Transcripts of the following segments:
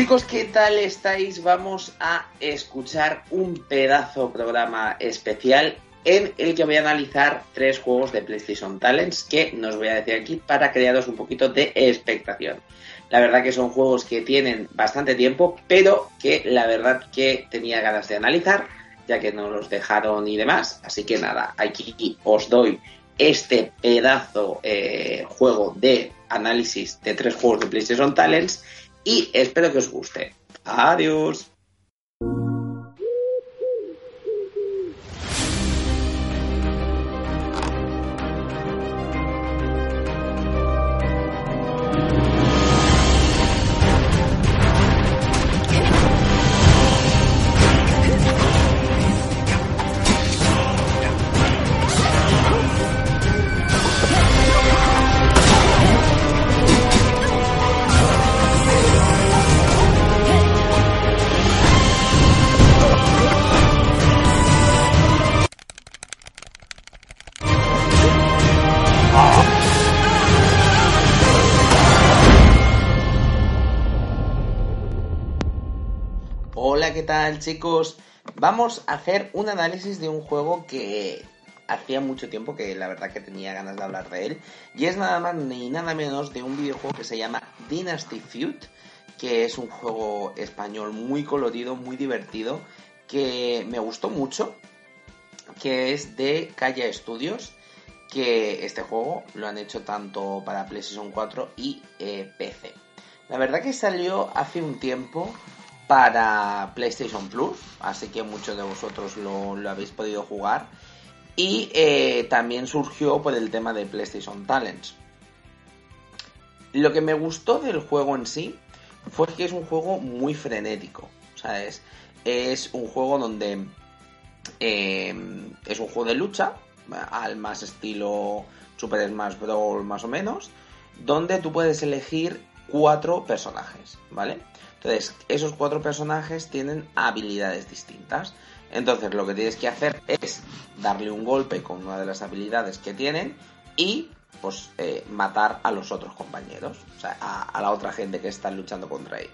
Chicos, ¿qué tal estáis? Vamos a escuchar un pedazo programa especial en el que voy a analizar tres juegos de PlayStation Talents que nos voy a decir aquí para crearos un poquito de expectación. La verdad que son juegos que tienen bastante tiempo, pero que la verdad que tenía ganas de analizar, ya que no los dejaron y demás. Así que nada, aquí os doy este pedazo eh, juego de análisis de tres juegos de PlayStation Talents y espero que os guste. Adiós. Chicos? Vamos a hacer un análisis de un juego que hacía mucho tiempo que la verdad que tenía ganas de hablar de él. Y es nada más ni nada menos de un videojuego que se llama Dynasty Feud, que es un juego español muy colorido, muy divertido, que me gustó mucho, que es de Kaya Studios, que este juego lo han hecho tanto para PlayStation 4 y eh, PC. La verdad que salió hace un tiempo para PlayStation Plus, así que muchos de vosotros lo, habéis podido jugar. Y eh, también surgió por el tema de PlayStation Talents. Lo que me gustó del juego en sí fue que es un juego muy frenético. ¿sabes? Es un juego donde eh, es un juego de lucha, al más estilo Super Smash Bros. más o menos, donde tú puedes elegir cuatro personajes, ¿vale? Entonces, esos cuatro personajes tienen habilidades distintas. Entonces, lo que tienes que hacer es darle un golpe con una de las habilidades que tienen y, pues, eh, matar a los otros compañeros, o sea, a, la otra gente que está luchando contra él.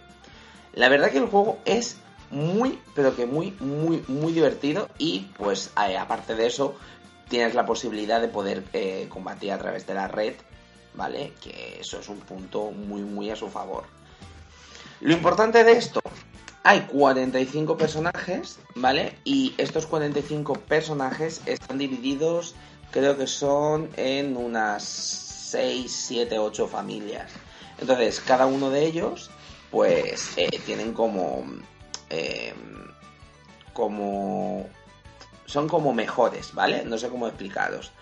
La verdad que el juego es muy, pero que muy, muy, muy divertido y, pues, eh, aparte de eso, tienes la posibilidad de poder eh, combatir a través de la red, ¿vale? Que eso es un punto muy, muy a su favor. Lo importante de esto, hay 45 personajes, ¿vale? Y estos 45 personajes están divididos, creo que son en unas 6, 7, 8 familias. Entonces, cada uno de ellos, pues, eh, tienen como... Eh, como... Son como mejores, ¿vale? No sé cómo explicaros.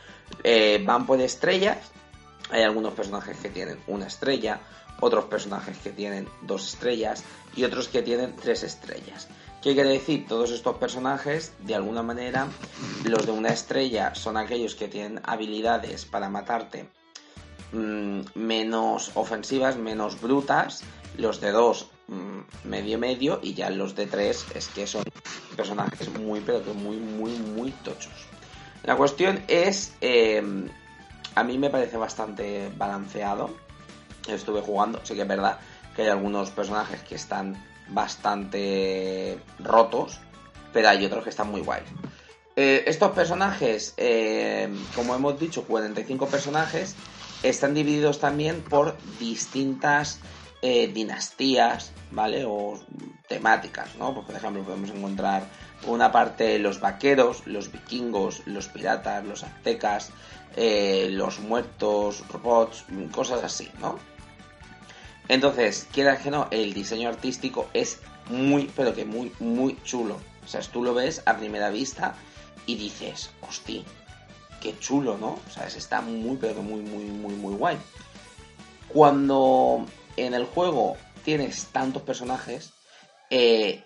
Eh, van por estrellas. Hay algunos personajes que tienen una estrella, otros personajes que tienen dos estrellas y otros que tienen tres estrellas. ¿Qué quiere decir? Todos estos personajes, de alguna manera, los de una estrella son aquellos que tienen habilidades para matarte mm, menos ofensivas, menos brutas, los de dos mm, medio medio y ya los de tres es que son personajes muy pero que muy muy muy tochos. La cuestión es, eh, a mí me parece bastante balanceado estuve jugando, sí que es verdad que hay algunos personajes que están bastante rotos, pero hay otros que están muy guay. Eh, estos personajes, eh, como hemos dicho, 45 personajes, están divididos también por distintas eh, dinastías, ¿vale? O temáticas, ¿no? Pues, por ejemplo, podemos encontrar una parte los vaqueros, los vikingos, los piratas, los aztecas, los muertos, robots, cosas así, ¿no? Entonces, quieras que no, el diseño artístico es muy, pero que muy, muy chulo. O sea, tú lo ves a primera vista y dices, hostia, qué chulo, ¿no? O sea, está muy, pero que muy, muy, muy, muy guay. Cuando en el juego tienes tantos personajes, eh,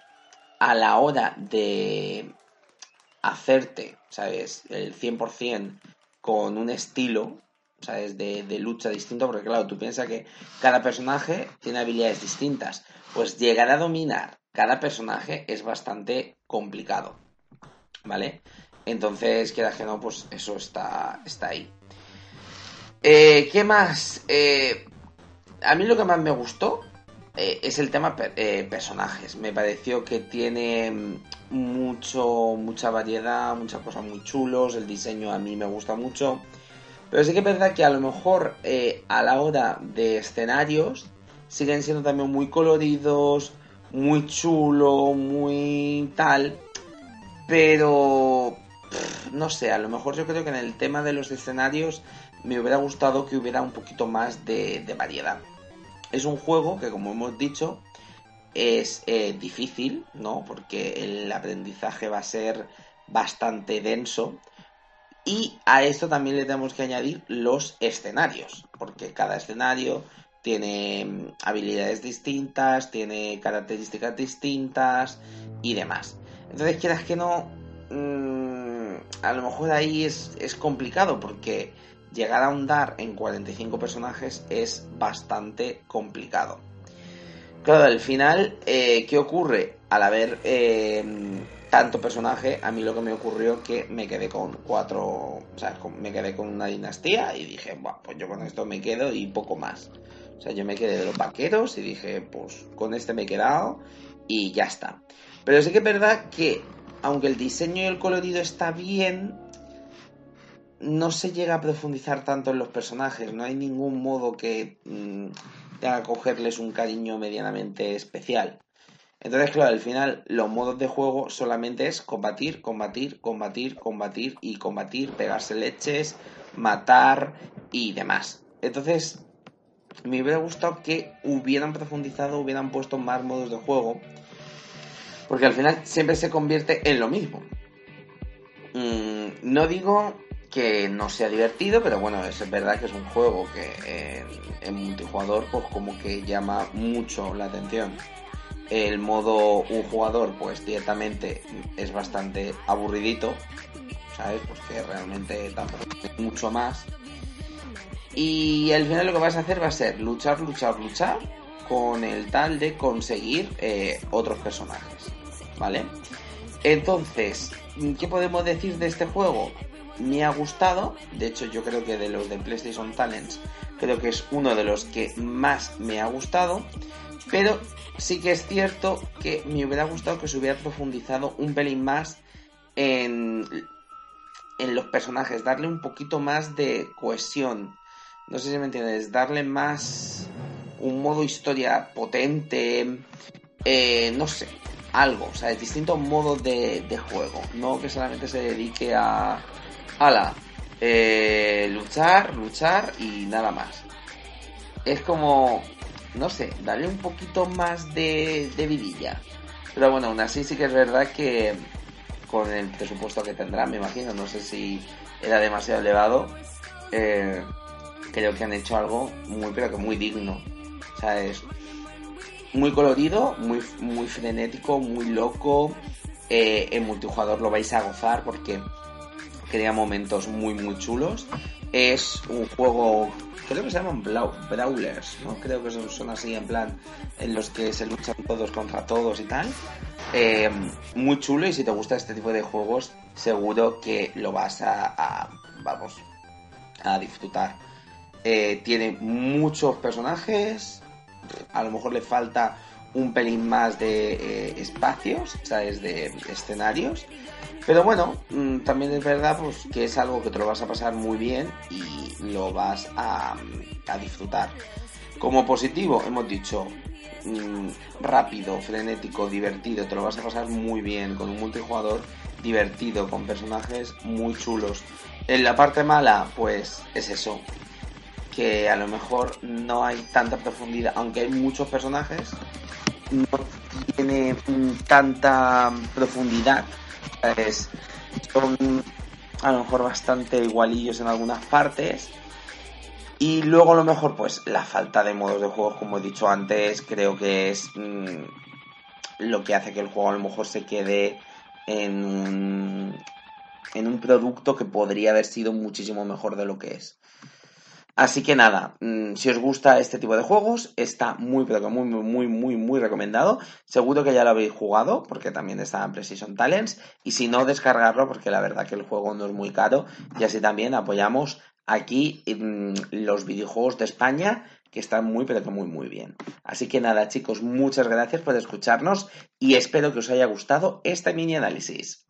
a la hora de hacerte, ¿sabes? El 100% con un estilo, ¿sabes? De, de lucha distinto, porque claro, tú piensas que cada personaje tiene habilidades distintas. Pues llegar a dominar cada personaje es bastante complicado, ¿vale? Entonces, queda que no, pues eso está, está ahí. Eh, ¿Qué más? Eh, a mí lo que más me gustó eh, es el tema personajes. Me pareció que tiene mucho, mucha variedad, muchas cosas muy chulos. El diseño a mí me gusta mucho. Pero sí que es verdad que a lo mejor eh, a la hora de escenarios siguen siendo también muy coloridos, muy chulo, muy tal. Pero no sé, a lo mejor yo creo que en el tema de los escenarios me hubiera gustado que hubiera un poquito más de, variedad. Es un juego que, como hemos dicho, es eh, difícil, ¿no? Porque el aprendizaje va a ser bastante denso. Y a esto también le tenemos que añadir los escenarios, porque cada escenario tiene mm, habilidades distintas, tiene características distintas y demás. Entonces, quieras que no, mm, a lo mejor ahí es, es complicado porque llegar a ahondar en 45 personajes es bastante complicado. Claro, al final, eh, ¿qué ocurre? Al haber eh, tanto personaje, a mí lo que me ocurrió que me quedé con cuatro, o sea, me quedé con una dinastía y dije, bueno, pues yo con esto me quedo y poco más. O sea, yo me quedé de los vaqueros y dije, pues con este me he quedado y ya está. Pero sí que es verdad que, aunque el diseño y el colorido está bien, no se llega a profundizar tanto en los personajes, no hay ningún modo que mm, tenga que cogerles un cariño medianamente especial. Entonces, claro, al final los modos de juego solamente es combatir, combatir, combatir, combatir y combatir, pegarse leches, matar y demás. Entonces, me hubiera gustado que hubieran profundizado, hubieran puesto más modos de juego, porque al final siempre se convierte en lo mismo. Mm, no digo que no sea divertido, pero bueno, es verdad que es un juego que en, multijugador pues como que llama mucho la atención. El modo un jugador pues directamente es bastante aburridito, ¿sabes? Pues que realmente tampoco es mucho más. Y al final lo que vas a hacer va a ser luchar, luchar, luchar con el tal de conseguir eh, otros personajes, ¿vale? Entonces, ¿qué podemos decir de este juego? me ha gustado. De hecho, yo creo que de los de PlayStation Talents, creo que es uno de los que más me ha gustado. Pero sí que es cierto que me hubiera gustado que se hubiera profundizado un pelín más en, en los personajes, darle un poquito más de cohesión. No sé si me entiendes, darle más un modo historia potente, eh, no sé, algo, o sea, distintos modos de, de juego, no que solamente se dedique a, ala, eh, luchar, luchar y nada más. Es como, no sé, darle un poquito más de, de vidilla. Pero bueno, aún así sí que es verdad que con el presupuesto que tendrá, me imagino, no sé si era demasiado elevado, eh, creo que han hecho algo muy, pero que muy digno. O sea, es muy colorido, muy, muy frenético, muy loco. Eh, en multijugador lo vais a gozar porque crea momentos muy muy chulos. Es un juego, creo que se llaman Brawlers, ¿no? Creo que son, así en plan, en los que se luchan todos contra todos y tal. Eh, muy chulo y si te gusta este tipo de juegos, seguro que lo vas a, vamos, a disfrutar. Eh, tiene muchos personajes, a lo mejor le falta un pelín más de eh, espacios, ¿sabes? De escenarios. Pero bueno, mm, también es verdad pues, que es algo que te lo vas a pasar muy bien y lo vas a, disfrutar. Como positivo, hemos dicho mm, rápido, frenético, divertido, te lo vas a pasar muy bien con un multijugador divertido, con personajes muy chulos. En la parte mala, pues es eso, que a lo mejor no hay tanta profundidad, aunque hay muchos personajes, no tiene mm, tanta profundidad son a lo mejor bastante igualillos en algunas partes. Y luego a lo mejor pues la falta de modos de juego, como he dicho antes, creo que es mm, lo que hace que el juego a lo mejor se quede en en un producto que podría haber sido muchísimo mejor de lo que es. Así que nada, mm, si os gusta este tipo de juegos, está muy, pero muy, muy, muy, muy recomendado. Seguro que ya lo habéis jugado, porque también está en Precision Talents. Y si no, descargarlo, porque la verdad que el juego no es muy caro. Y así también apoyamos aquí mm, los videojuegos de España que está muy, pero que muy, muy bien. Así que nada, chicos, muchas gracias por escucharnos y espero que os haya gustado este mini análisis.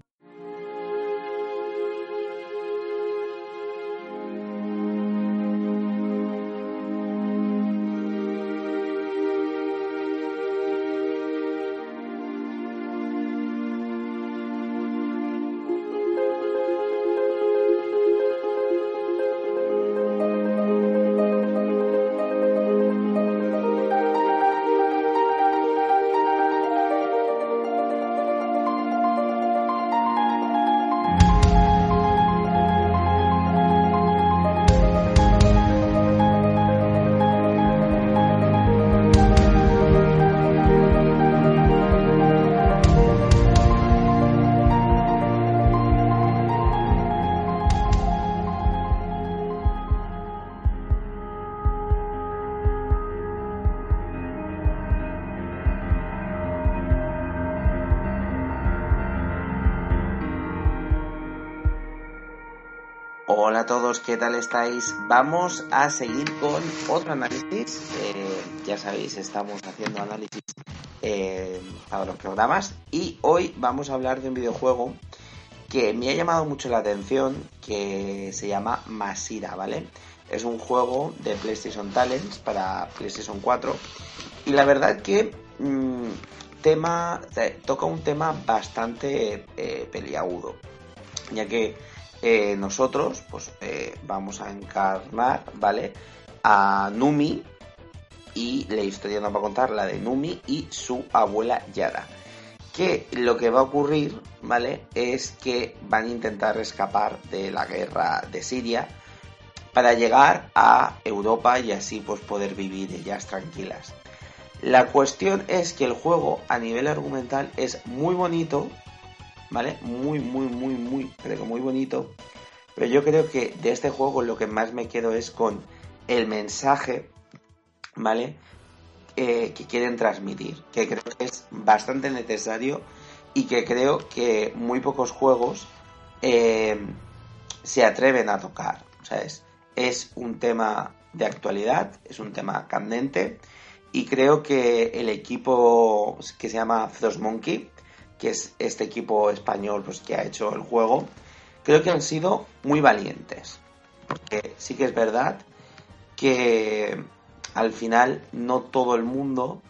Hola a todos, ¿qué tal estáis? Vamos a seguir con otro análisis. Eh, ya sabéis, estamos haciendo análisis eh, para los programas y hoy vamos a hablar de un videojuego que me ha llamado mucho la atención, que se llama Masira, ¿vale? Es un juego de PlayStation Talents para PlayStation 4 y la verdad que mm, tema toca un tema bastante eh, peliagudo, ya que eh, nosotros pues eh, vamos a encarnar, ¿vale? A Numi y la historia nos va a contar la de Numi y su abuela Yara. Que lo que va a ocurrir, ¿vale? Es que van a intentar escapar de la guerra de Siria para llegar a Europa y así pues poder vivir ellas tranquilas. La cuestión es que el juego a nivel argumental es muy bonito, ¿vale? Muy, muy, muy, muy, creo muy bonito. Pero yo creo que de este juego lo que más me quedo es con el mensaje, ¿vale? Eh, que quieren transmitir, que creo que es bastante necesario y que creo que muy pocos juegos eh, se atreven a tocar. O sea, es, es un tema de actualidad, es un tema candente y creo que el equipo que se llama Frost Monkey que es este equipo español pues, que ha hecho el juego, creo que han sido muy valientes. Porque sí que es verdad que al final no todo el mundo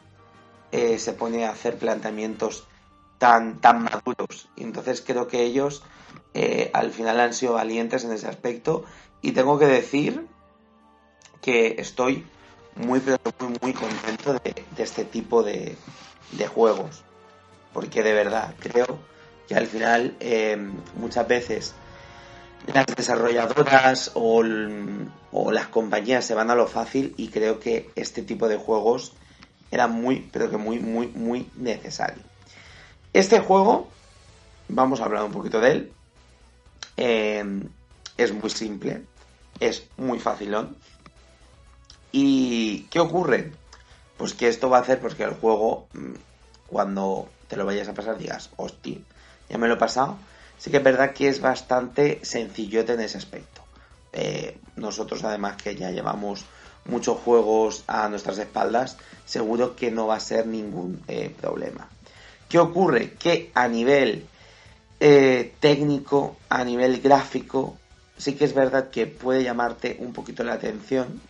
eh, se pone a hacer planteamientos tan, tan maduros. Y entonces creo que ellos eh, al final han sido valientes en ese aspecto. Y tengo que decir que estoy muy, muy, muy contento de, este tipo de juegos porque de verdad creo que al final eh, muchas veces las desarrolladoras o, las compañías se van a lo fácil y creo que este tipo de juegos era muy, pero que muy, muy, muy necesario. Este juego, vamos a hablar un poquito de él, eh, es muy simple, es muy facilón. ¿Y qué ocurre? Pues que esto va a hacer pues, el juego, mm, cuando te lo vayas a pasar, digas, hostia, ya me lo he pasado. Sí que es verdad que es bastante sencillote en ese aspecto. Eh, nosotros, además, que ya llevamos muchos juegos a nuestras espaldas, seguro que no va a ser ningún eh, problema. ¿Qué ocurre? Que a nivel eh, técnico, a nivel gráfico, sí que es verdad que puede llamarte un poquito la atención,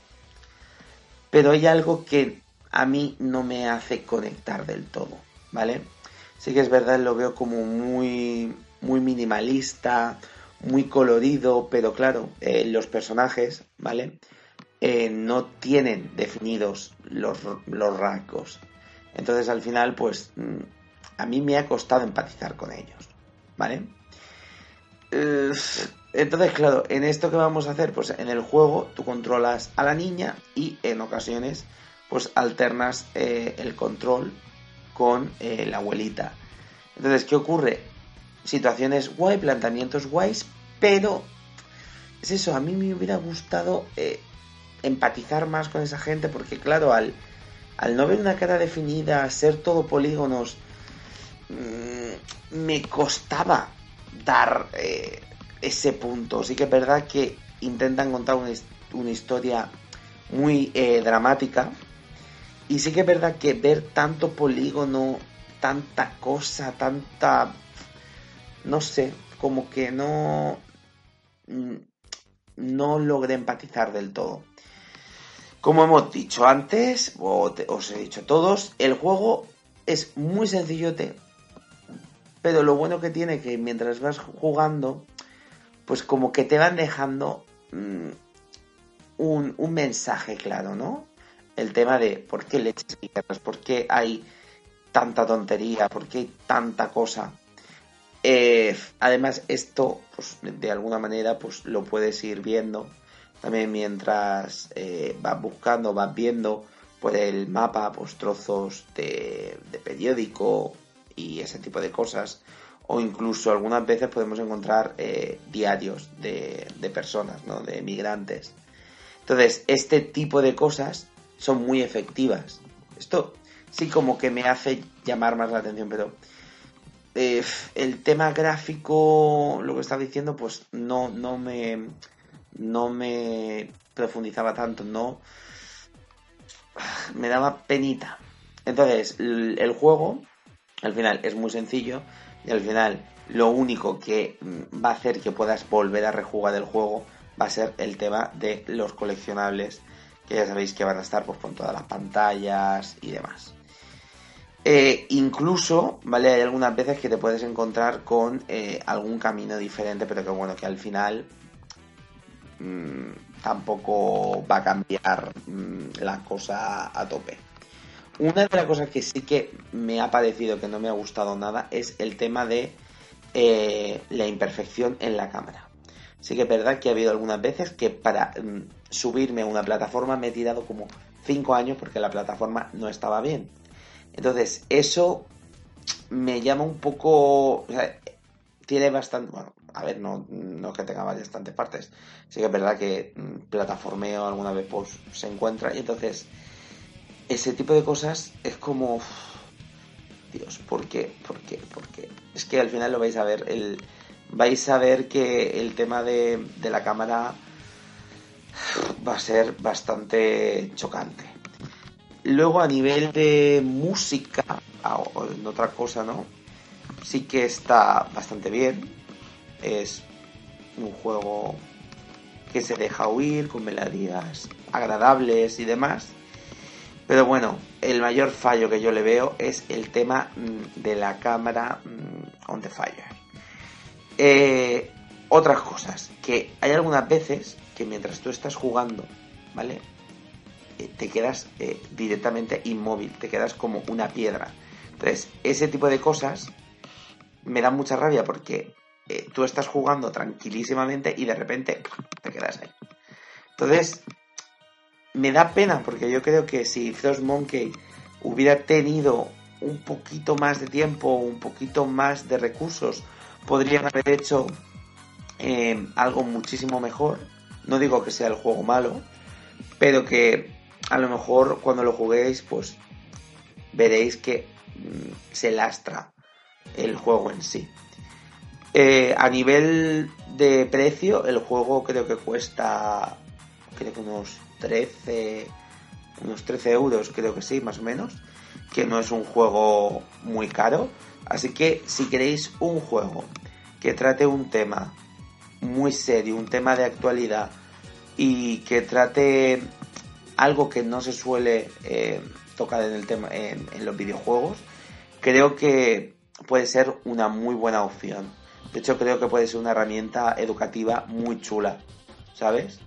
pero hay algo que a mí no me hace conectar del todo, ¿vale? Sí que es verdad, lo veo como muy, muy minimalista, muy colorido, pero claro, eh, los personajes, ¿vale? Eh, no tienen definidos los, los rasgos. Entonces al final, pues mm, a mí me ha costado empatizar con ellos, ¿vale? entonces, claro, en esto que vamos a hacer, pues en el juego tú controlas a la niña y en ocasiones, pues alternas eh, el control con eh, la abuelita. Entonces, ¿qué ocurre? Situaciones guay, planteamientos guays, pero es eso, a mí me hubiera gustado eh, empatizar más con esa gente porque claro, al, al no ver una cara definida, ser todo polígonos, mm, me costaba dar eh, ese punto. Sí que es verdad que intentan contar una, una historia muy eh, dramática. Y sí que es verdad que ver tanto polígono, tanta cosa, tanta... No sé, como que no... Mm, no logré empatizar del todo. Como hemos dicho antes, o os he dicho todos, el juego es muy sencillote, pero lo bueno que tiene que mientras vas jugando, pues como que te van dejando mm, un, un, mensaje claro, ¿no? El tema de por qué leches guerras, por qué hay tanta tontería, por qué hay tanta cosa. Eh, además, esto, pues de alguna manera, pues lo puedes ir viendo también mientras eh, vas buscando, vas viendo por el mapa, pues trozos de, periódico y ese tipo de cosas. O incluso algunas veces podemos encontrar eh, diarios de, de personas, ¿no? De migrantes. Entonces, este tipo de cosas son muy efectivas. Esto sí como que me hace llamar más la atención, pero eh, el tema gráfico, lo que estaba diciendo, pues no, no me no me profundizaba tanto, no me daba penita. Entonces, el juego, al final, es muy sencillo y al final lo único que mm, va a hacer que puedas volver a rejugar el juego va a ser el tema de los coleccionables, que ya sabéis que van a estar pues, con todas las pantallas y demás. Eh, incluso, ¿vale? Hay algunas veces que te puedes encontrar con eh, algún camino diferente, pero que bueno, que al final mmm, tampoco va a cambiar mm, la cosa a tope. Una de las cosas que sí que me ha parecido que no me ha gustado nada es el tema de eh, la imperfección en la cámara. Sí que es verdad que ha habido algunas veces que para mm, subirme a una plataforma me he tirado como 5 años porque la plataforma no estaba bien. Entonces, eso me llama un poco... tiene bastante... Bueno, a ver, no, no que tenga bastantes partes. Sí que es verdad que mm, plataformeo alguna vez pues, se encuentra y entonces ese tipo de cosas es como... Dios, ¿por qué? ¿Por qué? ¿Por qué? Es que al final lo vais a ver, el, vais a ver que el tema de, de la cámara va a ser bastante chocante. Luego a nivel de música, o en otra cosa, ¿no? Sí que está bastante bien es un juego que se deja huir con melodías agradables y demás. Pero bueno, el mayor fallo que yo le veo es el tema mm, de la cámara mm, on the fire. Eh, otras cosas, que hay algunas veces que mientras tú estás jugando, ¿vale? Eh, te quedas eh, directamente inmóvil, te quedas como una piedra. Entonces, ese tipo de cosas me dan mucha rabia porque eh, tú estás jugando tranquilísimamente y de repente te quedas ahí. Entonces, me da pena porque yo creo que si Frost Monkey hubiera tenido un poquito más de tiempo, un poquito más de recursos, podrían haber hecho eh, algo muchísimo mejor. No digo que sea el juego malo, pero que a lo mejor cuando lo juguéis, pues veréis que mm, se lastra el juego en sí. Eh, a nivel de precio, el juego creo que cuesta creo que unos 13 unos 13 euros, creo que sí, más o menos, que no es un juego muy caro. Así que si queréis un juego que trate un tema muy serio, un tema de actualidad y que trate algo que no se suele eh, tocar en el tema en los videojuegos, creo que puede ser una muy buena opción. De hecho, creo que puede ser una herramienta educativa muy chula, ¿sabes?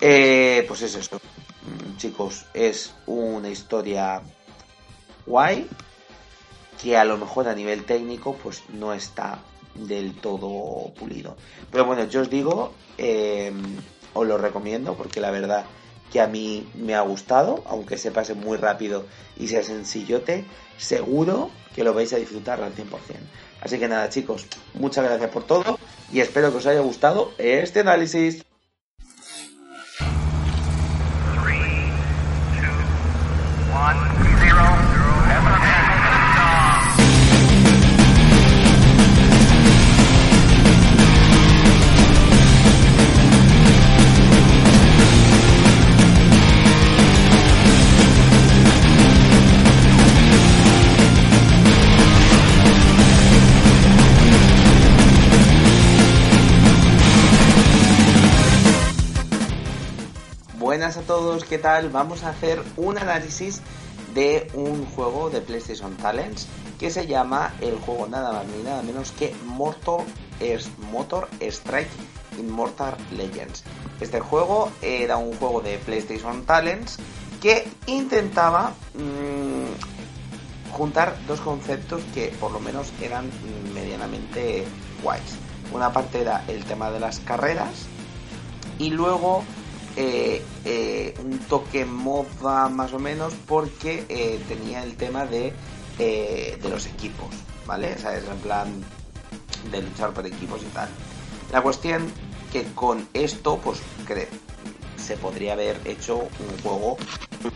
Eh, pues es eso, mm, chicos, es una historia guay que a lo mejor a nivel técnico pues no está del todo pulido. Pero bueno, yo os digo, em, os lo recomiendo porque la verdad que a mí me ha gustado, aunque se pase muy rápido y sea sencillote, seguro que lo vais a disfrutar al 100%. Así que nada chicos, muchas gracias por todo y espero que os haya gustado este análisis. Buenas a todos, ¿qué tal? Vamos a hacer un análisis de un juego de PlayStation Talents que se llama el juego nada más ni nada menos que Motor, Motor Strike Immortal Legends. Este juego era un juego de PlayStation Talents que intentaba mmm, juntar dos conceptos que por lo menos eran medianamente guays. Una parte era el tema de las carreras y luego eh, eh, un toque moda más o menos porque eh, tenía el tema de, de los equipos, ¿vale? O sea, es en plan de luchar por equipos y tal. La cuestión que con esto, pues se podría haber hecho un juego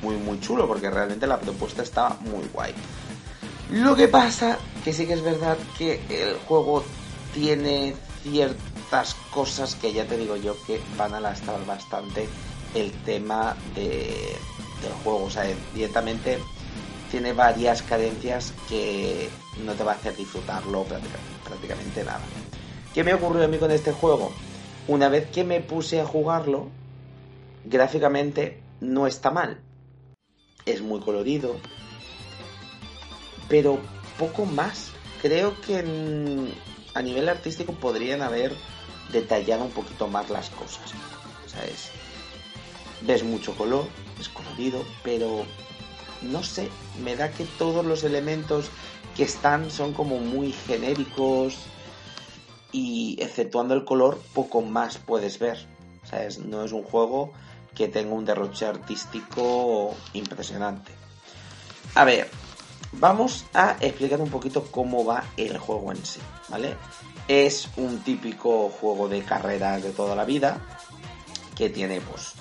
muy, muy chulo porque realmente la propuesta está muy guay. Lo que pasa que sí que es verdad que el juego tiene ciertas cosas que ya te digo yo que van a lastrar bastante el tema de, del juego. O sea, directamente tiene varias cadencias que no te va a hacer disfrutarlo prácticamente nada. ¿Qué me ocurrió a mí con este juego? Una vez que me puse a jugarlo, gráficamente no está mal. Es muy colorido, pero poco más. Creo que a nivel artístico podrían haber detallado un poquito más las cosas. O sea, es, ves mucho color, es colorido, pero no sé, me da que todos los elementos que están son como muy genéricos y exceptuando el color poco más puedes ver. No es un juego que tenga un derroche artístico impresionante. A ver, Vamos a explicar un poquito cómo va el juego en sí, ¿vale? Es un típico juego de carreras de toda la vida que tiene pues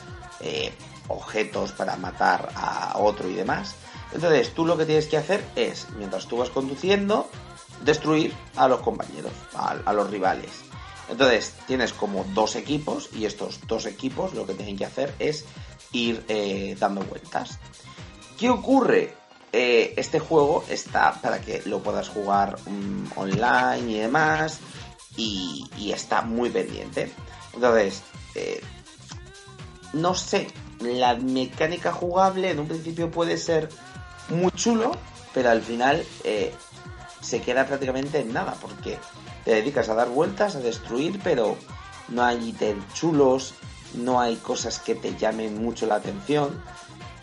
eh, objetos para matar a otro y demás. Entonces tú lo que tienes que hacer es, mientras tú vas conduciendo, destruir a los compañeros, a, los rivales. Entonces tienes como dos equipos y estos dos equipos lo que tienen que hacer es ir eh, dando vueltas. ¿Qué ocurre? Eh, este juego está para que lo puedas jugar mm, online y demás. Y, está muy pendiente. Entonces, eh, no sé, la mecánica jugable en un principio puede ser muy chulo, pero al final eh, se queda prácticamente en nada, porque te dedicas a dar vueltas, a destruir, pero no hay ítems chulos, no hay cosas que te llamen mucho la atención.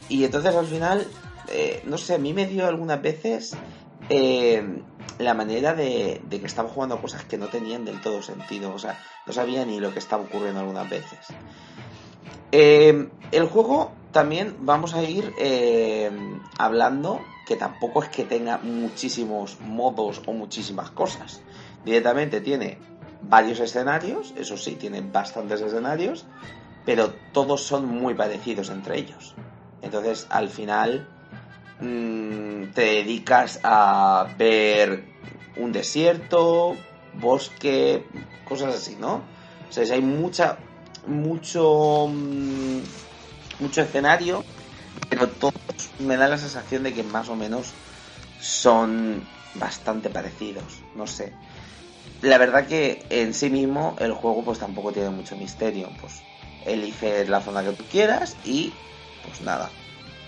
Y entonces al final eh, no sé, a mí me dio algunas veces eh, la manera de, que estaba jugando cosas que no tenían del todo sentido. O sea, no sabía ni lo que estaba ocurriendo algunas veces. Eh, el juego también vamos a ir hablando que tampoco es que tenga muchísimos modos o muchísimas cosas. Directamente tiene varios escenarios, eso sí, tiene bastantes escenarios, pero todos son muy parecidos entre ellos. Entonces, al final, te dedicas a ver un desierto, bosque, cosas así, ¿no? O sea, hay mucha, mucho, mm, mucho escenario, pero todos me da la sensación de que más o menos son bastante parecidos, no sé. La verdad que en sí mismo el juego pues tampoco tiene mucho misterio, pues eliges la zona que tú quieras y pues nada,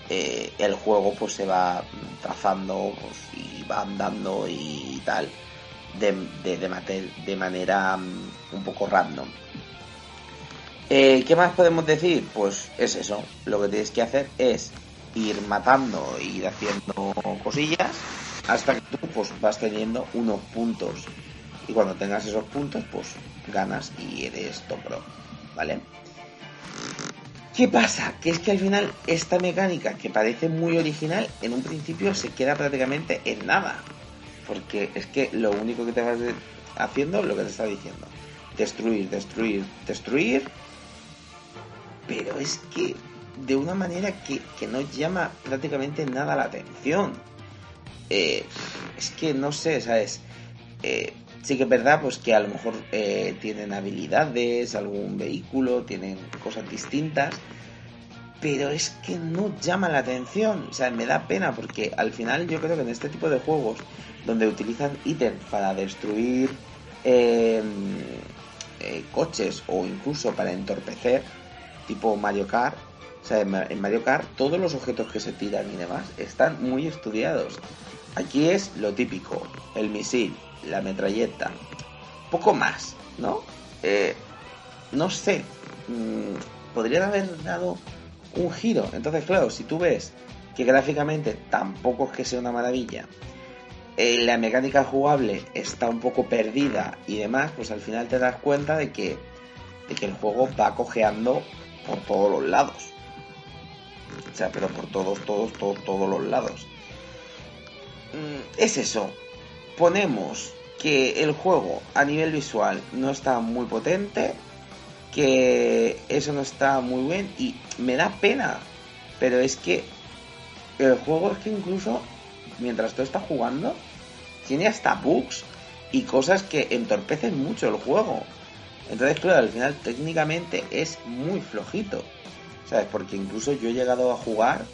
eh, el juego pues se va trazando pues, y va andando y tal de, de, manera mm, un poco random. Eh, ¿Qué más podemos decir? Pues es eso, lo que tienes que hacer es ir matando, ir haciendo cosillas hasta que tú pues, vas teniendo unos puntos y cuando tengas esos puntos pues ganas y eres top pro, ¿vale? ¿Qué pasa? Que es que al final esta mecánica, que parece muy original, en un principio se queda prácticamente en nada. Porque es que lo único que te vas haciendo es lo que te está diciendo. Destruir, destruir, destruir. Pero es que de una manera que, no llama prácticamente nada la atención. Eh, es que no sé, ¿sabes? Eh, sí que es verdad pues que a lo mejor eh, tienen habilidades, algún vehículo, tienen cosas distintas, pero es que no llama la atención, o sea, me da pena porque al final yo creo que en este tipo de juegos donde utilizan ítems para destruir em, eh, coches o incluso para entorpecer, tipo Mario Kart, O sea, en Mario Kart todos los objetos que se tiran y demás están muy estudiados. Aquí es lo típico, el misil, la metralleta, poco más, ¿no? Eh, no sé, mm, podrían haber dado un giro. Entonces, claro, si tú ves que gráficamente tampoco es que sea una maravilla, eh, la mecánica jugable está un poco perdida y demás, pues al final te das cuenta de que, de que el juego va cojeando por todos los lados. O sea, pero por todos, todos, todos, todos los lados. Mm, es eso. Ponemos que el juego a nivel visual no está muy potente, que eso no está muy bien y me da pena, pero es que el juego es que incluso mientras tú estás jugando tiene hasta bugs y cosas que entorpecen mucho el juego. Entonces, claro, al final técnicamente es muy flojito. ¿Sabes? Porque incluso yo he llegado a jugar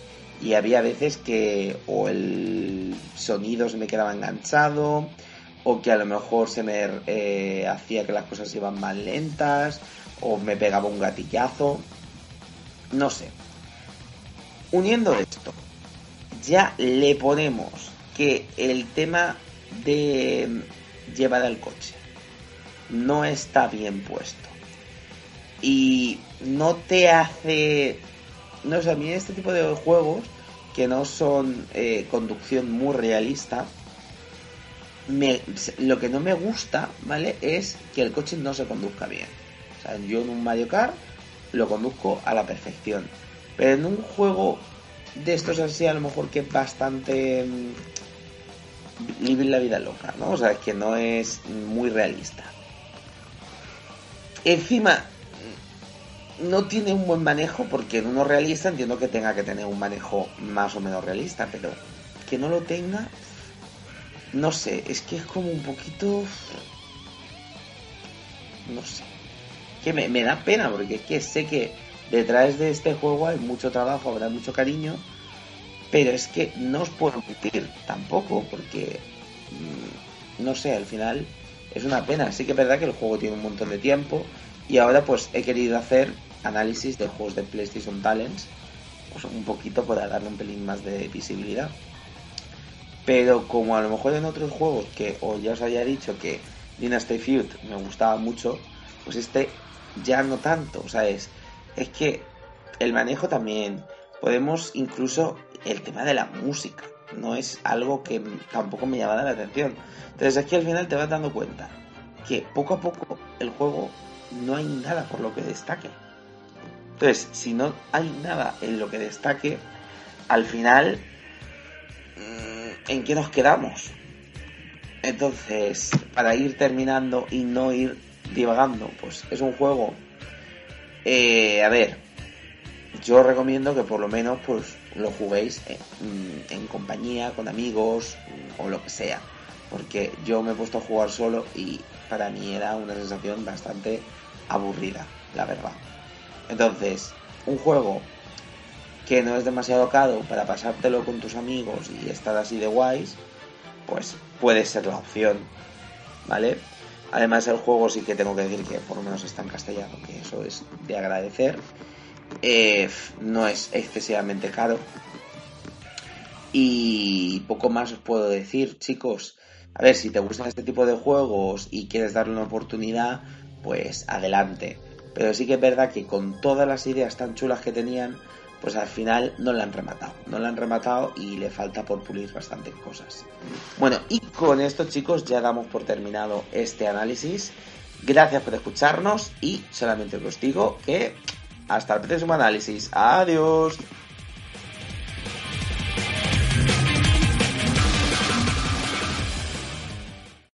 y había veces que o el sonido se me quedaba enganchado o que a lo mejor se me eh, hacía que las cosas iban más lentas o me pegaba un gatillazo. No sé. Uniendo esto, ya le ponemos que el tema de llevar al coche no está bien puesto y no te hace no sé a mí este tipo de juegos que no son eh, conducción muy realista me, lo que no me gusta vale es que el coche no se conduzca bien o sea yo en un Mario Kart lo conduzco a la perfección pero en un juego de estos así a lo mejor que es bastante vivir la vida loca, ¿no? O sea, que no es muy realista. Encima, no tiene un buen manejo, porque en uno realista entiendo que tenga que tener un manejo más o menos realista, pero que no lo tenga, no sé, es que es como un poquito... No sé. Que me, me da pena, porque es que sé que detrás de este juego hay mucho trabajo, habrá mucho cariño, pero es que no os puedo mentir tampoco, porque mm, no sé, al final es una pena. Sí que es verdad que el juego tiene un montón de tiempo y ahora pues he querido hacer análisis de juegos de PlayStation Talents, pues un poquito para darle un pelín más de visibilidad. Pero como a lo mejor en otros juegos que o ya os había dicho que Dynasty Feud me gustaba mucho, pues este ya no tanto, o sea, es, es que el manejo también, podemos incluso el tema de la música. No es algo que tampoco me llamaba la atención. Entonces aquí al final te vas dando cuenta que poco a poco el juego no hay nada por lo que destaque. Entonces, si no hay nada en lo que destaque, al final, mm, ¿en qué nos quedamos? Entonces, para ir terminando y no ir divagando, pues es un juego, eh, a ver, yo recomiendo que por lo menos pues lo juguéis en, compañía, con amigos o lo que sea. Porque yo me he puesto a jugar solo y para mí era una sensación bastante aburrida, la verdad. Entonces, un juego que no es demasiado caro para pasártelo con tus amigos y estar así de guays, pues puede ser la opción, ¿vale? Además el juego sí que tengo que decir que por lo menos está en castellano, que eso es de agradecer. Eh, no es excesivamente caro. Y poco más os puedo decir, chicos. A ver, si te gustan este tipo de juegos y quieres darle una oportunidad, pues adelante. Pero sí que es verdad que con todas las ideas tan chulas que tenían, pues al final no la han rematado. No la han rematado y le falta por pulir bastantes cosas. Bueno, y con esto chicos ya damos por terminado este análisis. Gracias por escucharnos y solamente os digo que hasta el próximo análisis. Adiós.